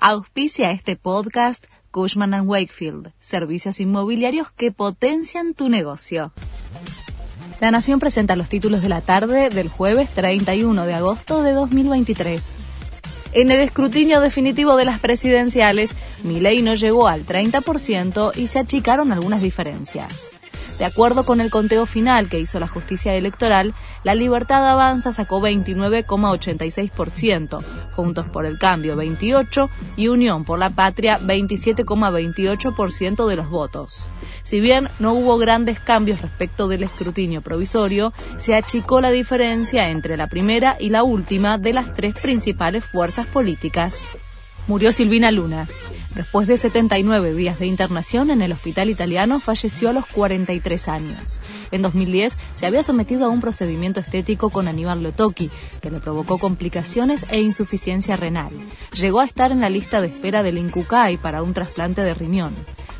Auspicia este podcast Cushman ⁇ Wakefield, servicios inmobiliarios que potencian tu negocio. La Nación presenta los títulos de la tarde del jueves 31 de agosto de 2023. En el escrutinio definitivo de las presidenciales, Milei no llegó al 30% y se achicaron algunas diferencias. De acuerdo con el conteo final que hizo la justicia electoral, la Libertad Avanza sacó 29,86%, Juntos por el Cambio 28% y Unión por la Patria 27,28% de los votos. Si bien no hubo grandes cambios respecto del escrutinio provisorio, se achicó la diferencia entre la primera y la última de las tres principales fuerzas políticas. Murió Silvina Luna. Después de 79 días de internación en el hospital italiano, falleció a los 43 años. En 2010 se había sometido a un procedimiento estético con Aníbal Lotoki, que le provocó complicaciones e insuficiencia renal. Llegó a estar en la lista de espera del Incucay para un trasplante de riñón.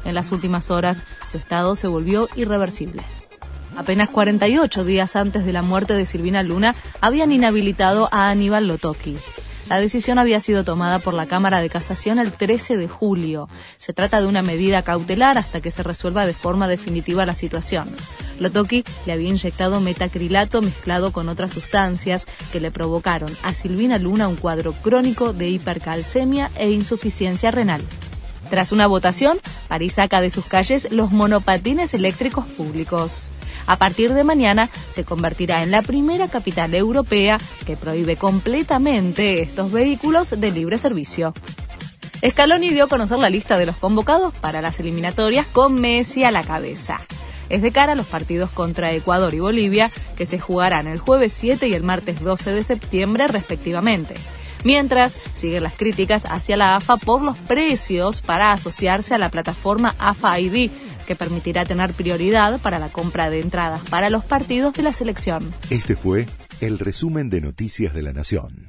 En las últimas horas, su estado se volvió irreversible. Apenas 48 días antes de la muerte de Silvina Luna, habían inhabilitado a Aníbal Lotoki. La decisión había sido tomada por la Cámara de Casación el 13 de julio. Se trata de una medida cautelar hasta que se resuelva de forma definitiva la situación. Lotoki le había inyectado metacrilato mezclado con otras sustancias que le provocaron a Silvina Luna un cuadro crónico de hipercalcemia e insuficiencia renal. Tras una votación, París saca de sus calles los monopatines eléctricos públicos. A partir de mañana se convertirá en la primera capital europea que prohíbe completamente estos vehículos de libre servicio. Scaloni dio a conocer la lista de los convocados para las eliminatorias con Messi a la cabeza. Es de cara a los partidos contra Ecuador y Bolivia que se jugarán el jueves 7 y el martes 12 de septiembre respectivamente mientras siguen las críticas hacia la AFA por los precios para asociarse a la plataforma AFA ID, que permitirá tener prioridad para la compra de entradas para los partidos de la selección. Este fue el resumen de Noticias de la Nación.